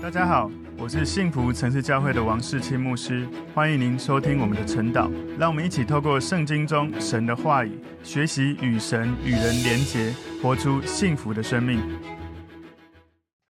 大家好，我是幸福城市教会的王世清牧师，欢迎您收听我们的晨祷。让我们一起透过圣经中神的话语，学习与神与人连结，活出幸福的生命。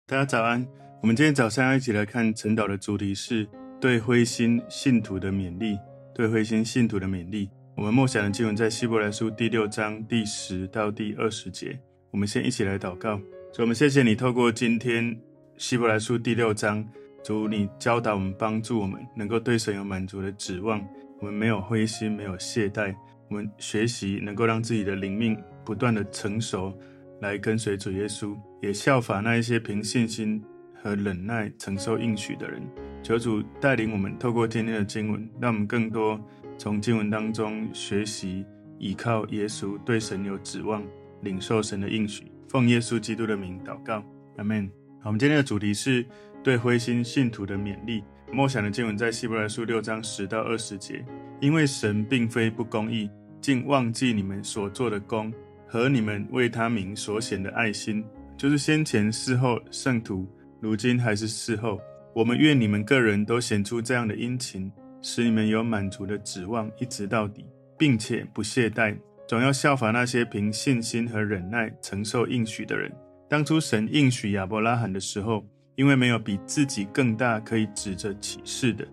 大家早安，我们今天早上要一起来看晨祷的主题是对灰心信徒的勉励。对灰心信徒的勉励。我们默想的经文在希伯来书第六章第十到第二十节。我们先一起来祷告。主，我们谢谢你透过今天。希伯来书第六章，主你教导我们，帮助我们能够对神有满足的指望。我们没有灰心，没有懈怠。我们学习能够让自己的灵命不断的成熟，来跟随主耶稣，也效法那一些凭信心和忍耐承受应许的人。求主带领我们，透过今天的经文，让我们更多从经文当中学习，依靠耶稣，对神有指望，领受神的应许。奉耶稣基督的名祷告，阿门。好，我们今天的主题是对灰心信徒的勉励。默想的经文在希伯来书六章十到二十节。因为神并非不公义，竟忘记你们所做的工和你们为他名所显的爱心，就是先前事后圣徒，如今还是事后。我们愿你们个人都显出这样的殷勤，使你们有满足的指望，一直到底，并且不懈怠，总要效法那些凭信心和忍耐承受应许的人。当初神应许亚伯拉罕的时候，因为没有比自己更大可以指着起誓的，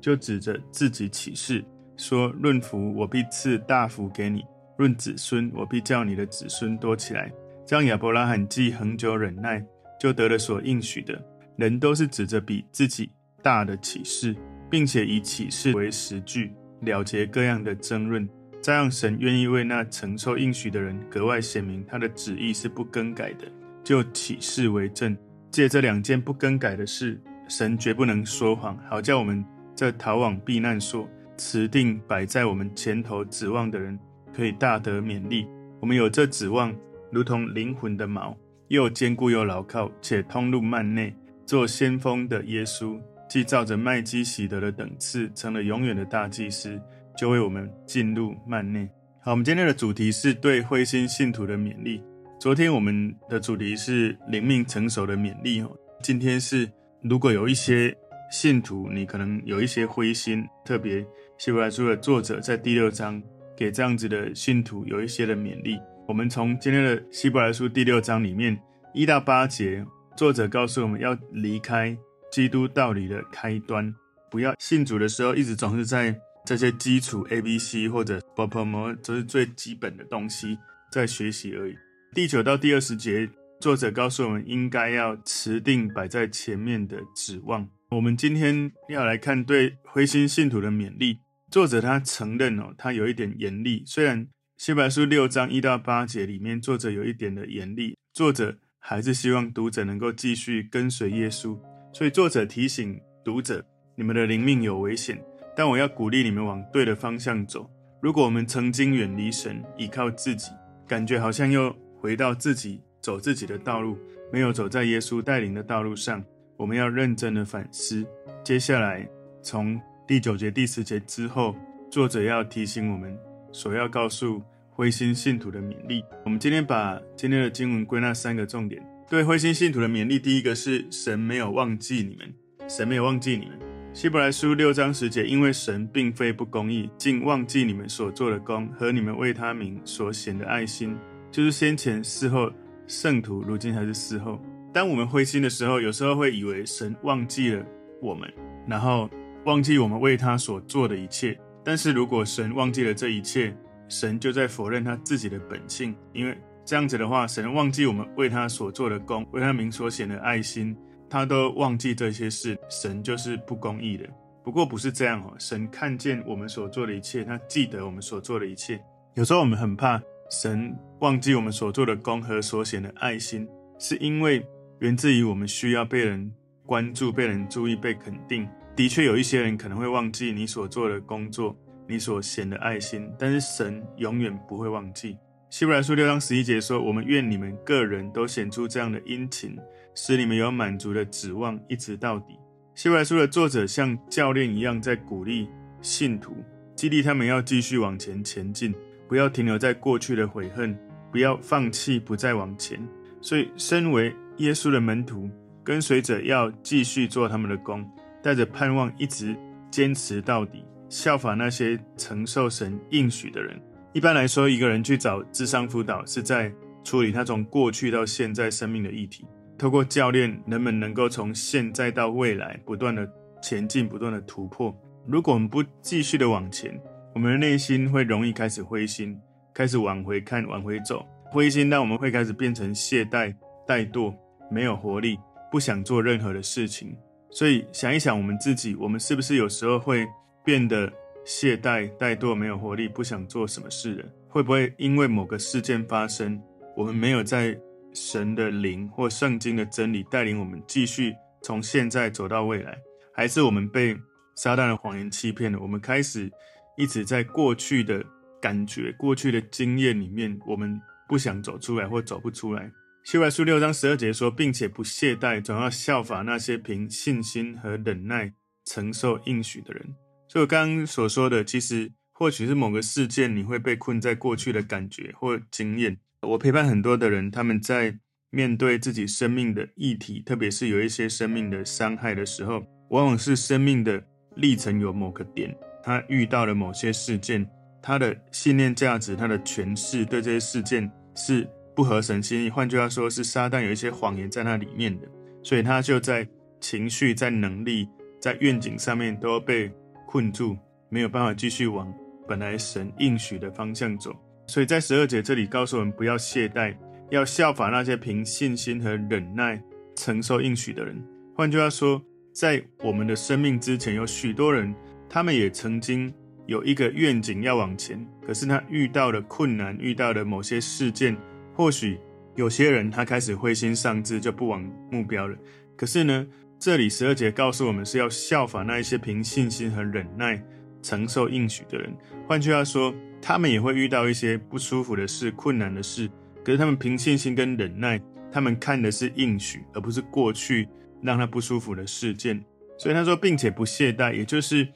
就指着自己起誓说：“论福，我必赐大福给你；论子孙，我必叫你的子孙多起来。”这样亚伯拉罕既恒久忍耐，就得了所应许的。人都是指着比自己大的起誓，并且以起誓为实据，了结各样的争论。这让神愿意为那承受应许的人格外显明他的旨意是不更改的。就起誓为证，借这两件不更改的事，神绝不能说谎，好叫我们这逃往避难所、持定摆在我们前头指望的人，可以大得勉励。我们有这指望，如同灵魂的锚，又坚固又牢靠，且通入幔内。做先锋的耶稣，既照着麦基洗德的等次，成了永远的大祭司，就为我们进入幔内。好，我们今天的主题是对灰心信徒的勉励。昨天我们的主题是灵命成熟的勉励哦。今天是如果有一些信徒，你可能有一些灰心，特别希伯来书的作者在第六章给这样子的信徒有一些的勉励。我们从今天的希伯来书第六章里面一到八节，作者告诉我们要离开基督道理的开端，不要信主的时候一直总是在这些基础 A、B、C 或者 B、P、M，这是最基本的东西在学习而已。第九到第二十节，作者告诉我们应该要持定摆在前面的指望。我们今天要来看对灰心信徒的勉励。作者他承认哦，他有一点严厉。虽然希伯来书六章一到八节里面，作者有一点的严厉，作者还是希望读者能够继续跟随耶稣。所以作者提醒读者：你们的灵命有危险，但我要鼓励你们往对的方向走。如果我们曾经远离神，依靠自己，感觉好像又回到自己走自己的道路，没有走在耶稣带领的道路上，我们要认真的反思。接下来从第九节、第十节之后，作者要提醒我们所要告诉灰心信徒的勉励。我们今天把今天的经文归纳三个重点：对灰心信徒的勉励，第一个是神没有忘记你们，神没有忘记你们。希伯来书六章十节，因为神并非不公义，竟忘记你们所做的工和你们为他名所显的爱心。就是先前伺候圣徒，如今还是伺候。当我们灰心的时候，有时候会以为神忘记了我们，然后忘记我们为他所做的一切。但是如果神忘记了这一切，神就在否认他自己的本性。因为这样子的话，神忘记我们为他所做的工，为他名所显的爱心，他都忘记这些事，神就是不公义的。不过不是这样哦，神看见我们所做的一切，他记得我们所做的一切。有时候我们很怕。神忘记我们所做的功和所显的爱心，是因为源自于我们需要被人关注、被人注意、被肯定。的确，有一些人可能会忘记你所做的工作、你所显的爱心，但是神永远不会忘记。希伯来书六章十一节说：“我们愿你们个人都显出这样的殷勤，使你们有满足的指望，一直到底。”希伯来书的作者像教练一样，在鼓励信徒，激励他们要继续往前前进。不要停留在过去的悔恨，不要放弃，不再往前。所以，身为耶稣的门徒，跟随者要继续做他们的工，带着盼望一直坚持到底，效法那些承受神应许的人。一般来说，一个人去找智商辅导，是在处理他从过去到现在生命的议题。透过教练，人们能够从现在到未来不断的前进，不断的突破。如果我们不继续的往前，我们的内心会容易开始灰心，开始往回看，往回走。灰心那我们会开始变成懈怠、怠惰，没有活力，不想做任何的事情。所以想一想我们自己，我们是不是有时候会变得懈怠、怠惰，没有活力，不想做什么事了？会不会因为某个事件发生，我们没有在神的灵或圣经的真理带领我们继续从现在走到未来，还是我们被撒旦的谎言欺骗了？我们开始一直在过去的感觉、过去的经验里面，我们不想走出来或走不出来。希伯来书六章十二节说，并且不懈怠，总要效法那些凭信心和忍耐承受应许的人。所以我刚刚所说的，其实或许是某个事件，你会被困在过去的感觉或经验。我陪伴很多的人，他们在面对自己生命的议题，特别是有一些生命的伤害的时候，往往是生命的历程有某个点，他遇到了某些事件，他的信念价值、他的诠释对这些事件是不合神心意。换句话说，是撒旦有一些谎言在那里面的，所以他就在情绪、在能力、在愿景上面都被困住，没有办法继续往本来神应许的方向走。所以在十二节这里告诉我们，不要懈怠，要效法那些凭信心和忍耐承受应许的人。换句话说，在我们的生命之前，有许多人，他们也曾经有一个愿景要往前，可是他遇到了困难，遇到了某些事件，或许有些人他开始灰心丧志，就不往目标了。可是呢，这里十二节告诉我们是要效法那一些凭信心和忍耐承受应许的人。换句话说，他们也会遇到一些不舒服的事、困难的事，可是他们凭信心跟忍耐，他们看的是应许，而不是过去让他不舒服的事件。所以他说，并且不懈怠，也就是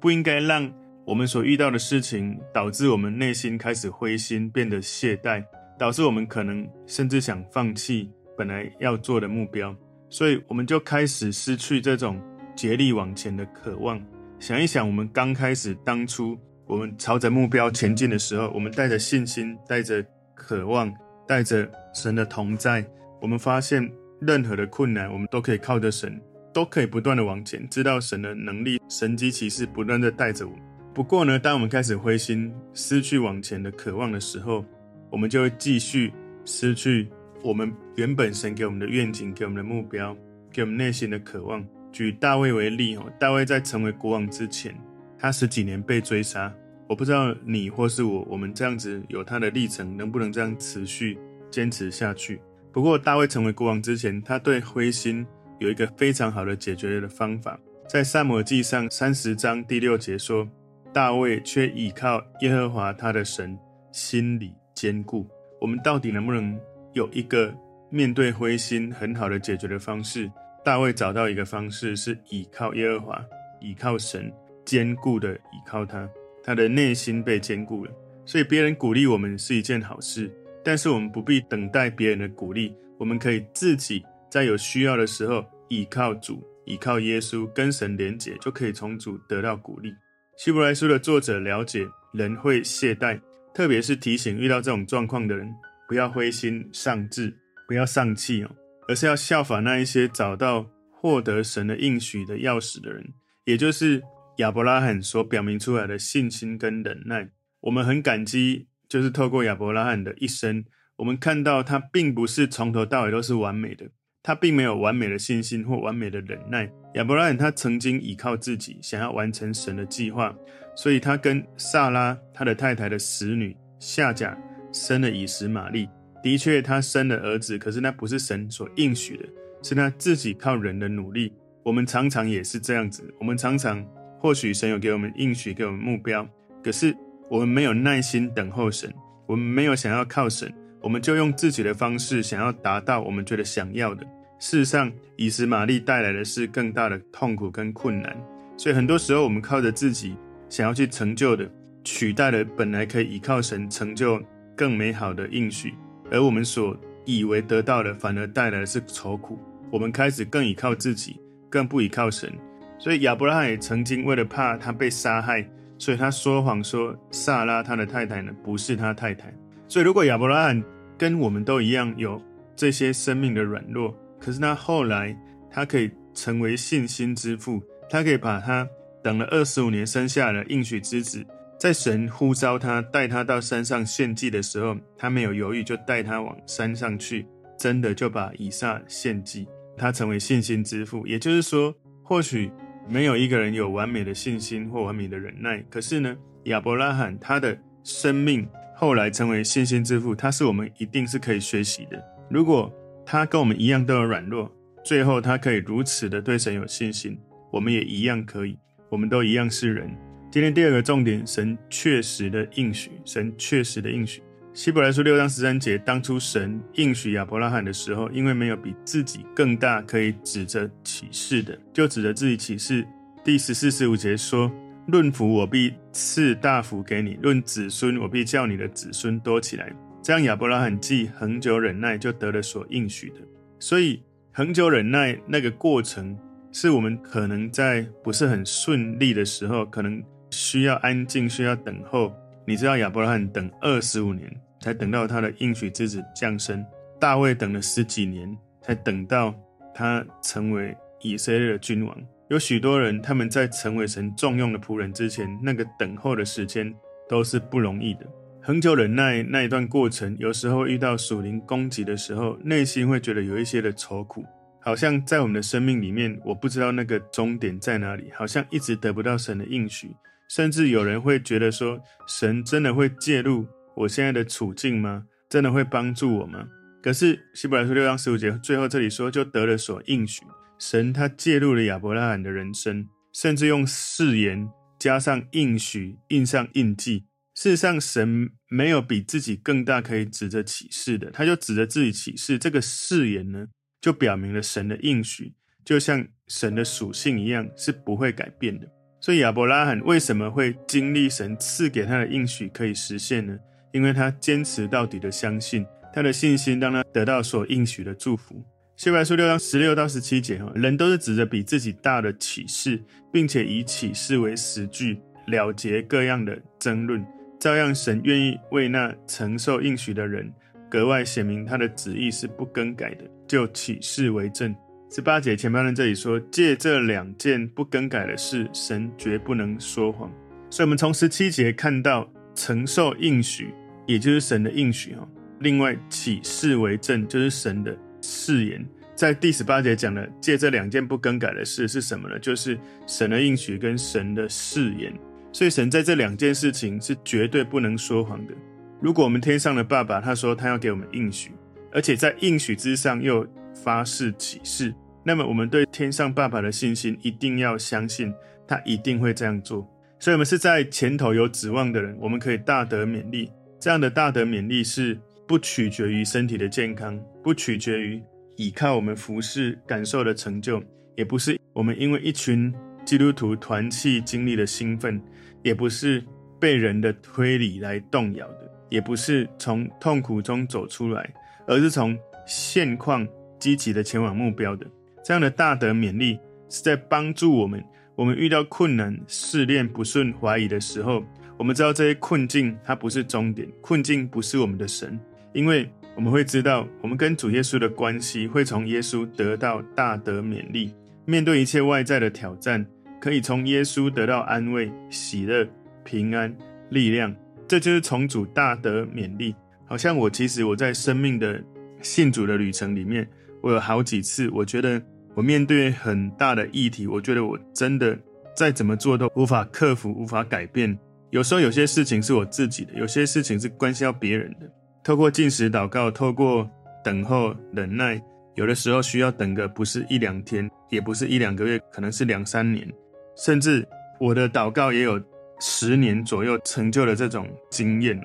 不应该让我们所遇到的事情导致我们内心开始灰心，变得懈怠，导致我们可能甚至想放弃本来要做的目标。所以我们就开始失去这种竭力往前的渴望。想一想，我们刚开始当初。我们朝着目标前进的时候，我们带着信心，带着渴望，带着神的同在。我们发现任何的困难，我们都可以靠着神，都可以不断的往前。知道神的能力、神机骑士不断的带着我们。不过呢，当我们开始灰心、失去往前的渴望的时候，我们就会继续失去我们原本神给我们的愿景、给我们的目标、给我们内心的渴望。举大卫为例哦，大卫在成为国王之前。他十几年被追杀，我不知道你或是我，我们这样子有他的历程，能不能这样持续坚持下去？不过大卫成为国王之前，他对灰心有一个非常好的解决的方法，在撒母耳记上三十章第六节说：“大卫却倚靠耶和华他的神，心里坚固。”我们到底能不能有一个面对灰心很好的解决的方式？大卫找到一个方式，是倚靠耶和华，倚靠神。坚固的依靠他，他的内心被坚固了。所以别人鼓励我们是一件好事，但是我们不必等待别人的鼓励，我们可以自己在有需要的时候依靠主，依靠耶稣，跟神连结，就可以从主得到鼓励。希伯来书的作者了解人会懈怠，特别是提醒遇到这种状况的人，不要灰心丧志，不要丧气哦，而是要效法那一些找到获得神的应许的钥匙的人，也就是。亚伯拉罕所表明出来的信心跟忍耐，我们很感激。就是透过亚伯拉罕的一生，我们看到他并不是从头到尾都是完美的，他并没有完美的信心或完美的忍耐。亚伯拉罕他曾经依靠自己，想要完成神的计划，所以他跟萨拉他的太太的使女夏甲生了以实玛利。的确，他生了儿子，可是那不是神所应许的，是他自己靠人的努力。我们常常也是这样子，我们常常。或许神有给我们应许，给我们目标，可是我们没有耐心等候神，我们没有想要靠神，我们就用自己的方式想要达到我们觉得想要的。事实上，以实玛利带来的是更大的痛苦跟困难。所以很多时候，我们靠着自己想要去成就的，取代了本来可以依靠神成就更美好的应许，而我们所以为得到的，反而带来的是愁苦。我们开始更依靠自己，更不依靠神。所以亚伯拉罕也曾经为了怕他被杀害，所以他说谎说撒拉他的太太呢，不是他太太。所以如果亚伯拉罕跟我们都一样有这些生命的软弱，可是他后来他可以成为信心之父，他可以把他等了二十五年生下了应许之子，在神呼召他带他到山上献祭的时候，他没有犹豫就带他往山上去，真的就把以撒献祭，他成为信心之父。也就是说，或许。没有一个人有完美的信心或完美的忍耐。可是呢，亚伯拉罕他的生命后来成为信心之父，他是我们一定是可以学习的。如果他跟我们一样都有软弱，最后他可以如此的对神有信心，我们也一样可以。我们都一样是人。今天第二个重点，神确实的应许，神确实的应许。希伯来书六章十三节，当初神应许亚伯拉罕的时候，因为没有比自己更大可以指着起誓的，就指着自己起誓。第十四、十五节说：“论福，我必赐大福给你；论子孙，我必叫你的子孙多起来。”这样亚伯拉罕既恒久忍耐，就得了所应许的。所以恒久忍耐那个过程，是我们可能在不是很顺利的时候，可能需要安静，需要等候。你知道亚伯拉罕等二十五年。才等到他的应许之子降生，大卫等了十几年，才等到他成为以色列的君王。有许多人，他们在成为神重用的仆人之前，那个等候的时间都是不容易的。恒久忍耐那一段过程，有时候遇到属灵攻击的时候，内心会觉得有一些的愁苦，好像在我们的生命里面，我不知道那个终点在哪里，好像一直得不到神的应许，甚至有人会觉得说，神真的会介入我现在的处境吗？真的会帮助我吗？可是希伯来书六章十五节最后这里说，就得了所应许。神他介入了亚伯拉罕的人生，甚至用誓言加上应许，印上印记。事实上，神没有比自己更大可以指着启示的，他就指着自己启示。这个誓言呢，就表明了神的应许，就像神的属性一样，是不会改变的。所以亚伯拉罕为什么会经历神赐给他的应许可以实现呢？因为他坚持到底的相信，他的信心让他得到所应许的祝福。希伯来书六章十六到十七节，哈，人都是指着比自己大的启示，并且以启示为实据，了结各样的争论。照样，神愿意为那承受应许的人，格外显明他的旨意是不更改的，就启示为证。十八节前半段这里说，借这两件不更改的事，神绝不能说谎。所以，我们从十七节看到。承受应许，也就是神的应许哈。另外，启示为证，就是神的誓言。在第十八节讲的，借这两件不更改的事是什么呢？就是神的应许跟神的誓言。所以，神在这两件事情是绝对不能说谎的。如果我们天上的爸爸他说他要给我们应许，而且在应许之上又发誓起誓，那么我们对天上爸爸的信心一定要相信，他一定会这样做。所以，我们是在前头有指望的人，我们可以大得勉励。这样的大得勉励是不取决于身体的健康，不取决于倚靠我们服侍感受的成就，也不是我们因为一群基督徒团契经历的兴奋，也不是被人的推理来动摇的，也不是从痛苦中走出来，而是从现况积极的前往目标的。这样的大德勉励是在帮助我们。我们遇到困难、试炼不顺、怀疑的时候，我们知道这些困境它不是终点，困境不是我们的神，因为我们会知道，我们跟主耶稣的关系会从耶稣得到大得勉励。面对一切外在的挑战，可以从耶稣得到安慰、喜乐、平安、力量。这就是从主大得勉励。好像我其实我在生命的信主的旅程里面，我有好几次，我觉得。我面对很大的议题，我觉得我真的再怎么做都无法克服、无法改变。有时候有些事情是我自己的，有些事情是关系到别人的。透过进食祷告，透过等候忍耐，有的时候需要等个不是一两天，也不是一两个月，可能是两三年，甚至我的祷告也有十年左右成就了这种经验哦。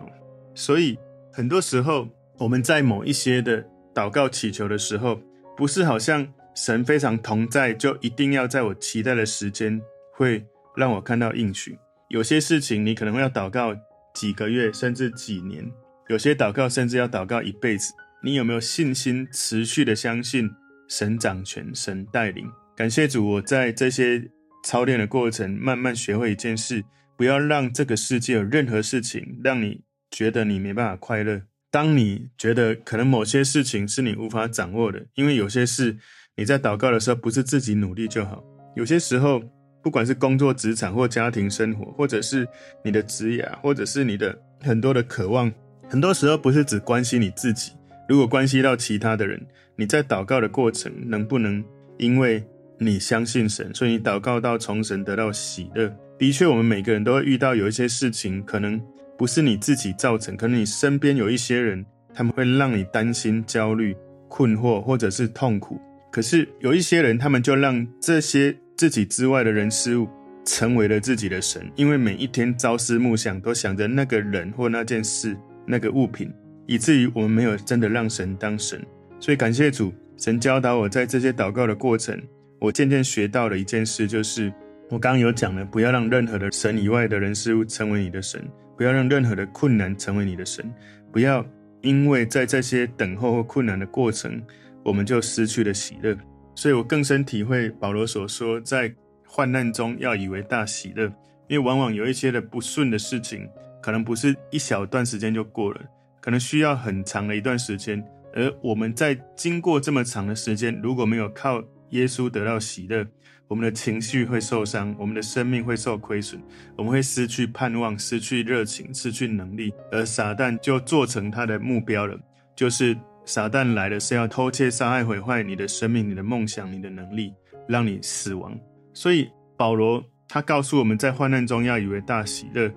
所以很多时候我们在某一些的祷告祈求的时候，不是好像。神非常同在，就一定要在我期待的时间会让我看到应许。有些事情你可能会要祷告几个月，甚至几年；有些祷告甚至要祷告一辈子。你有没有信心持续的相信神掌权，神带领。感谢主，我在这些操练的过程，慢慢学会一件事：不要让这个世界有任何事情让你觉得你没办法快乐。当你觉得可能某些事情是你无法掌握的，因为有些事你在祷告的时候不是自己努力就好。有些时候，不管是工作、职场或家庭生活，或者是你的职业，或者是你的很多的渴望，很多时候不是只关心你自己。如果关系到其他的人，你在祷告的过程能不能因为你相信神，所以你祷告到从神得到喜乐？的确，我们每个人都会遇到有一些事情，可能不是你自己造成，可能你身边有一些人，他们会让你担心、焦虑、困惑，或者是痛苦。可是有一些人，他们就让这些自己之外的人事物成为了自己的神，因为每一天朝思暮想，都想着那个人或那件事、那个物品。以至于我们没有真的让神当神，所以感谢主，神教导我在这些祷告的过程，我渐渐学到了一件事，就是我刚刚有讲了，不要让任何的神以外的人事物成为你的神，不要让任何的困难成为你的神，不要因为在这些等候或困难的过程，我们就失去了喜乐。所以我更深体会保罗所说，在患难中要以为大喜乐，因为往往有一些的不顺的事情，可能不是一小段时间就过了。可能需要很长的一段时间，而我们在经过这么长的时间，如果没有靠耶稣得到喜乐，我们的情绪会受伤，我们的生命会受亏损，我们会失去盼望，失去热情，失去能力，而撒旦就做成他的目标了。就是撒旦来的是要偷窃、杀害、毁坏你的生命、你的梦想、你的能力，让你死亡。所以保罗他告诉我们在患难中要以为大喜乐。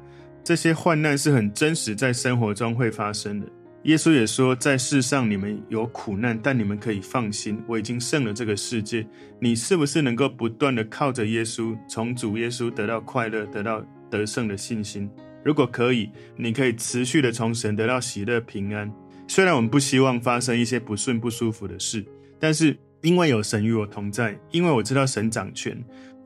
这些患难是很真实，在生活中会发生的。耶稣也说，在世上你们有苦难，但你们可以放心，我已经胜了这个世界。你是不是能够不断地靠着耶稣，从主耶稣得到快乐，得到得胜的信心？如果可以，你可以持续地从神得到喜乐平安。虽然我们不希望发生一些不顺不舒服的事，但是因为有神与我同在，因为我知道神掌权。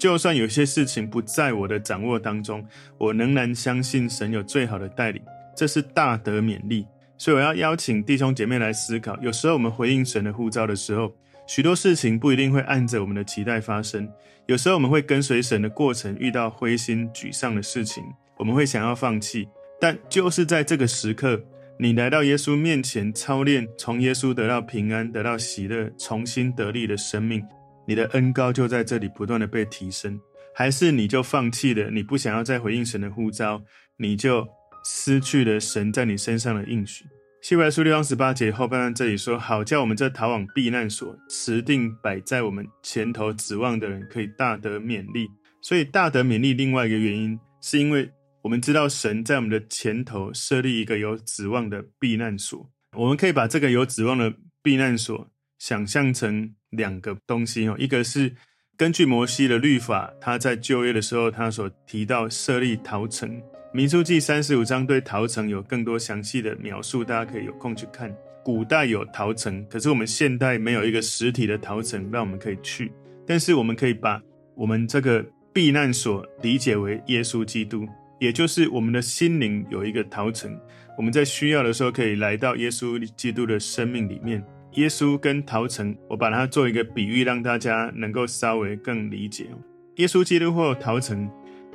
就算有些事情不在我的掌握当中，我仍然相信神有最好的带领，这是大得勉励。所以我要邀请弟兄姐妹来思考：有时候我们回应神的呼召的时候，许多事情不一定会按着我们的期待发生。有时候我们会跟随神的过程遇到灰心沮丧的事情，我们会想要放弃。但就是在这个时刻，你来到耶稣面前操练，从耶稣得到平安，得到喜乐，重新得力的生命。你的恩高就在这里不断的被提升，还是你就放弃了？你不想要再回应神的呼召，你就失去了神在你身上的应许。希伯来书六章十八节后半段这里说：“好叫我们这逃往避难所，持定摆在我们前头指望的人，可以大得勉励。”所以大得勉励，另外一个原因是因为我们知道神在我们的前头设立一个有指望的避难所，我们可以把这个有指望的避难所想象成。两个东西哦，一个是根据摩西的律法，他在就业的时候，他所提到设立逃城。民数记三十五章对逃城有更多详细的描述，大家可以有空去看。古代有逃城，可是我们现代没有一个实体的逃城让我们可以去。但是我们可以把我们这个避难所理解为耶稣基督，也就是我们的心灵有一个逃城，我们在需要的时候可以来到耶稣基督的生命里面。耶稣跟逃城，我把它做一个比喻，让大家能够稍微更理解。耶稣基督或逃城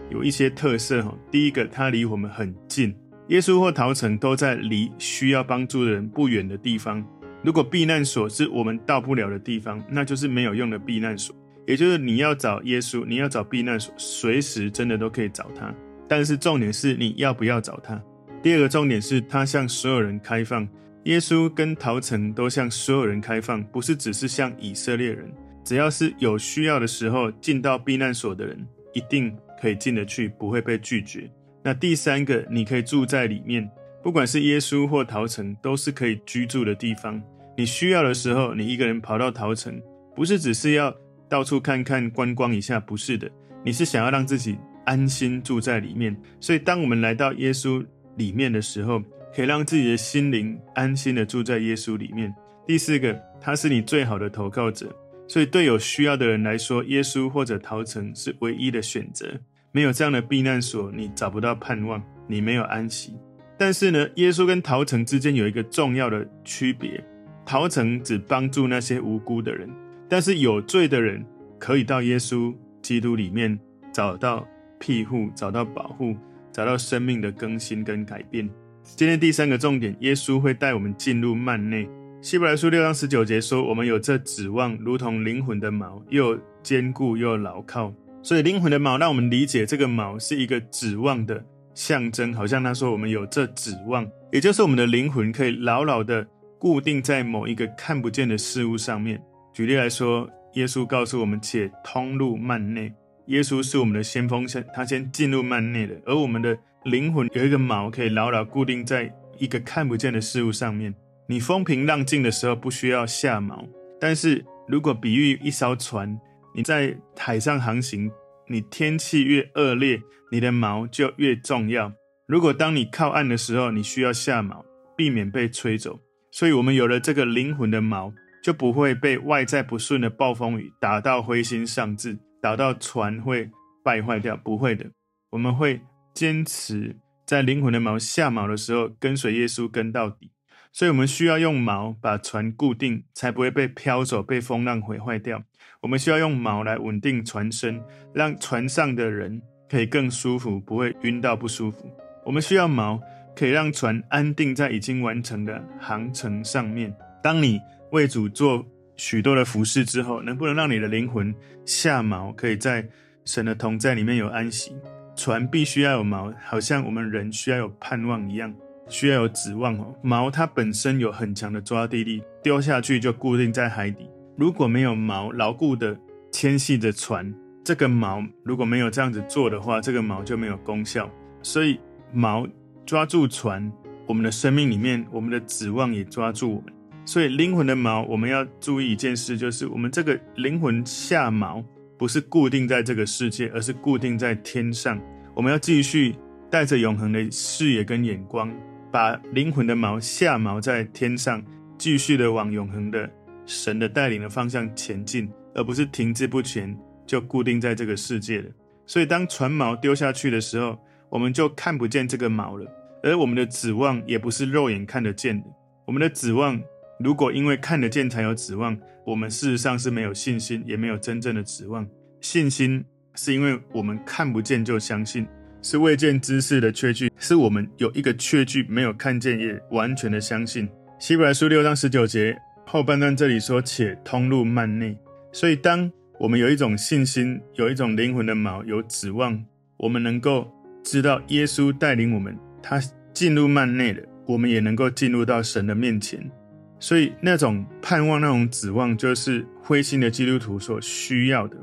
有一些特色哈。第一个，它离我们很近。耶稣或逃城都在离需要帮助的人不远的地方。如果避难所是我们到不了的地方，那就是没有用的避难所。也就是你要找耶稣，你要找避难所，随时真的都可以找他。但是重点是你要不要找他。第二个重点是，他向所有人开放。耶稣跟陶城都向所有人开放，不是只是向以色列人。只要是有需要的时候进到避难所的人，一定可以进得去，不会被拒绝。那第三个，你可以住在里面，不管是耶稣或陶城，都是可以居住的地方。你需要的时候，你一个人跑到陶城，不是只是要到处看看观光一下，不是的，你是想要让自己安心住在里面。所以，当我们来到耶稣里面的时候，可以让自己的心灵安心的住在耶稣里面。第四个，他是你最好的投靠者，所以对有需要的人来说，耶稣或者逃城是唯一的选择。没有这样的避难所，你找不到盼望，你没有安息。但是呢，耶稣跟逃城之间有一个重要的区别：逃城只帮助那些无辜的人，但是有罪的人可以到耶稣基督里面找到庇护，找到保护，找到生命的更新跟改变。今天第三个重点，耶稣会带我们进入幔内。希伯来书六章十九节说：“我们有这指望，如同灵魂的锚，又坚固又牢靠。”所以灵魂的锚让我们理解，这个锚是一个指望的象征，好像他说我们有这指望，也就是我们的灵魂可以牢牢的固定在某一个看不见的事物上面。举例来说，耶稣告诉我们：“且通入幔内。”耶稣是我们的先锋，先他先进入幔内的，而我们的。灵魂有一个锚，可以牢牢固定在一个看不见的事物上面。你风平浪静的时候不需要下锚，但是如果比喻一艘船，你在海上航行，你天气越恶劣，你的锚就越重要。如果当你靠岸的时候，你需要下锚，避免被吹走。所以，我们有了这个灵魂的锚，就不会被外在不顺的暴风雨打到灰心丧志，打到船会败坏掉。不会的，我们会。坚持在灵魂的锚下锚的时候，跟随耶稣跟到底。所以，我们需要用锚把船固定，才不会被飘走、被风浪毁坏掉。我们需要用锚来稳定船身，让船上的人可以更舒服，不会晕到不舒服。我们需要锚，可以让船安定在已经完成的航程上面。当你为主做许多的服事之后，能不能让你的灵魂下锚，可以在神的同在里面有安息？船必须要有锚，好像我们人需要有盼望一样，需要有指望哦。锚它本身有很强的抓地力，丢下去就固定在海底。如果没有锚牢固的牵系着船，这个锚如果没有这样子做的话，这个锚就没有功效。所以锚抓住船，我们的生命里面，我们的指望也抓住我们。所以灵魂的锚，我们要注意一件事，就是我们这个灵魂下锚。不是固定在这个世界，而是固定在天上。我们要继续带着永恒的视野跟眼光，把灵魂的锚下锚在天上，继续的往永恒的神的带领的方向前进，而不是停滞不前，就固定在这个世界了。所以，当船锚丢下去的时候，我们就看不见这个锚了，而我们的指望也不是肉眼看得见的。我们的指望，如果因为看得见才有指望，我们事实上是没有信心，也没有真正的指望。信心是因为我们看不见就相信，是未见之事的确据，是我们有一个确据，没有看见也完全的相信。希伯来书六章十九节后半段这里说：“且通入幔内。”所以，当我们有一种信心，有一种灵魂的锚，有指望，我们能够知道耶稣带领我们，他进入幔内了，我们也能够进入到神的面前。所以那种盼望、那种指望，就是灰心的基督徒所需要的。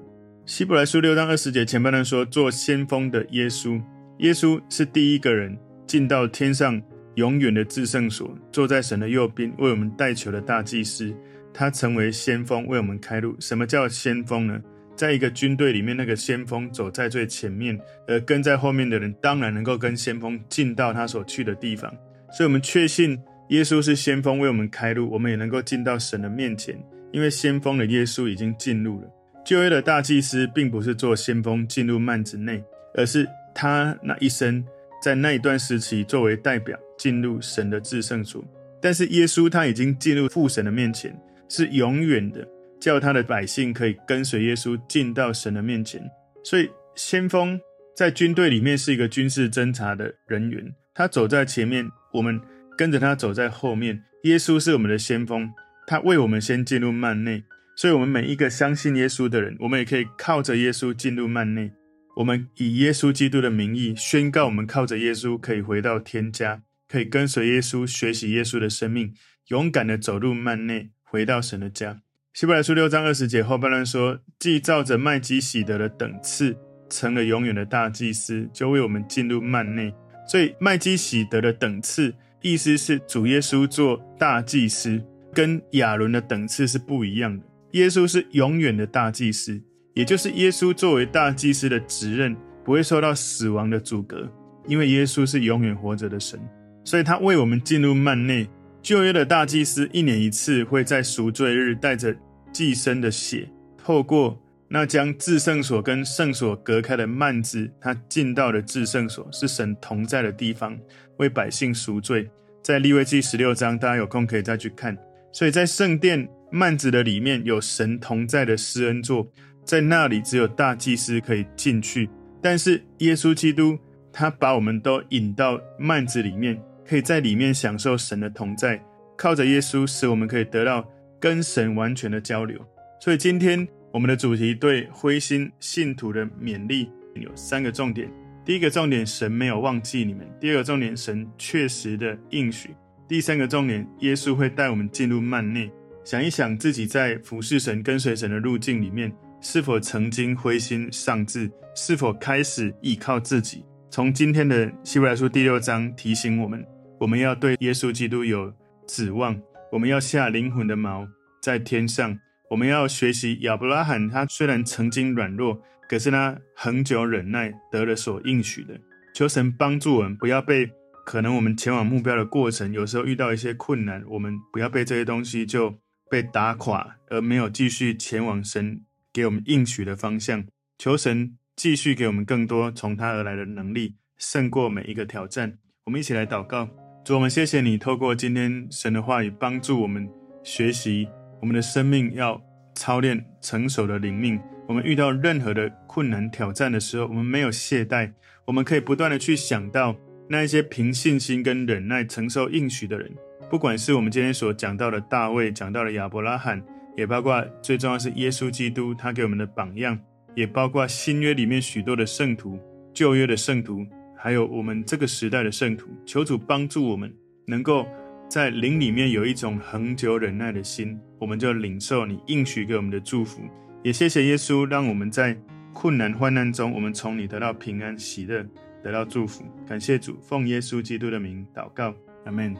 希伯来书六章二十节前半段说：“做先锋的耶稣，耶稣是第一个人进到天上永远的至圣所，坐在神的右边，为我们代求的大祭司。他成为先锋，为我们开路。什么叫先锋呢？在一个军队里面，那个先锋走在最前面，而跟在后面的人当然能够跟先锋进到他所去的地方。所以，我们确信。”耶稣是先锋，为我们开路，我们也能够进到神的面前，因为先锋的耶稣已经进入了。旧约的大祭司并不是做先锋进入幔子内，而是他那一生在那一段时期作为代表进入神的至圣所。但是耶稣他已经进入父神的面前，是永远的，叫他的百姓可以跟随耶稣进到神的面前。所以先锋在军队里面是一个军事侦察的人员，他走在前面，我们。跟着他走在后面，耶稣是我们的先锋，他为我们先进入幔内，所以，我们每一个相信耶稣的人，我们也可以靠着耶稣进入幔内。我们以耶稣基督的名义宣告，我们靠着耶稣可以回到天家，可以跟随耶稣学习耶稣的生命，勇敢地走入幔内，回到神的家。希伯来书六章二十节后半段说：“既照着麦基洗德的等次，成了永远的大祭司，就为我们进入幔内。”所以，麦基洗德的等次。意思是主耶稣做大祭司，跟亚伦的等次是不一样的。耶稣是永远的大祭司，也就是耶稣作为大祭司的职任不会受到死亡的阻隔，因为耶稣是永远活着的神，所以他为我们进入幔内。旧约的大祭司一年一次会在赎罪日带着祭牲的血，透过那将至圣所跟圣所隔开的幔子，他进到了至圣所，是神同在的地方。为百姓赎罪，在利未记十六章，大家有空可以再去看。所以在圣殿幔子的里面有神同在的施恩座，在那里只有大祭司可以进去。但是耶稣基督他把我们都引到幔子里面，可以在里面享受神的同在。靠着耶稣，使我们可以得到跟神完全的交流。所以今天我们的主题对灰心信徒的勉励有三个重点：第一个重点，神没有忘记你们；第二个重点，神确实的应许；第三个重点，耶稣会带我们进入幔内。想一想自己在服侍神、跟随神的路径里面，是否曾经灰心丧志？是否开始依靠自己？从今天的希伯来书第六章提醒我们，我们要对耶稣基督有指望，我们要下灵魂的锚在天上。我们要学习亚伯拉罕，他虽然曾经软弱，可是他恒久忍耐，得了所应许的。求神帮助我们，不要被可能我们前往目标的过程，有时候遇到一些困难，我们不要被这些东西就被打垮，而没有继续前往神给我们应许的方向。求神继续给我们更多从他而来的能力，胜过每一个挑战。我们一起来祷告。主，我们谢谢你透过今天神的话语，帮助我们学习我们的生命要操练成熟的灵命。我们遇到任何的困难挑战的时候，我们没有懈怠，我们可以不断的去想到那一些凭信心跟忍耐承受应许的人。不管是我们今天所讲到的大卫，讲到的亚伯拉罕，也包括最重要是耶稣基督，他给我们的榜样，也包括新约里面许多的圣徒，旧约的圣徒。还有我们这个时代的圣徒，求主帮助我们，能够在灵里面有一种恒久忍耐的心，我们就领受你应许给我们的祝福。也谢谢耶稣，让我们在困难患难中，我们从你得到平安喜乐，得到祝福。感谢主，奉耶稣基督的名祷告，阿门。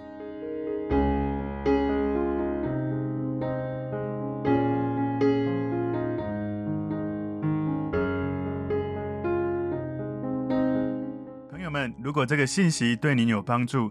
如果这个信息对您有帮助，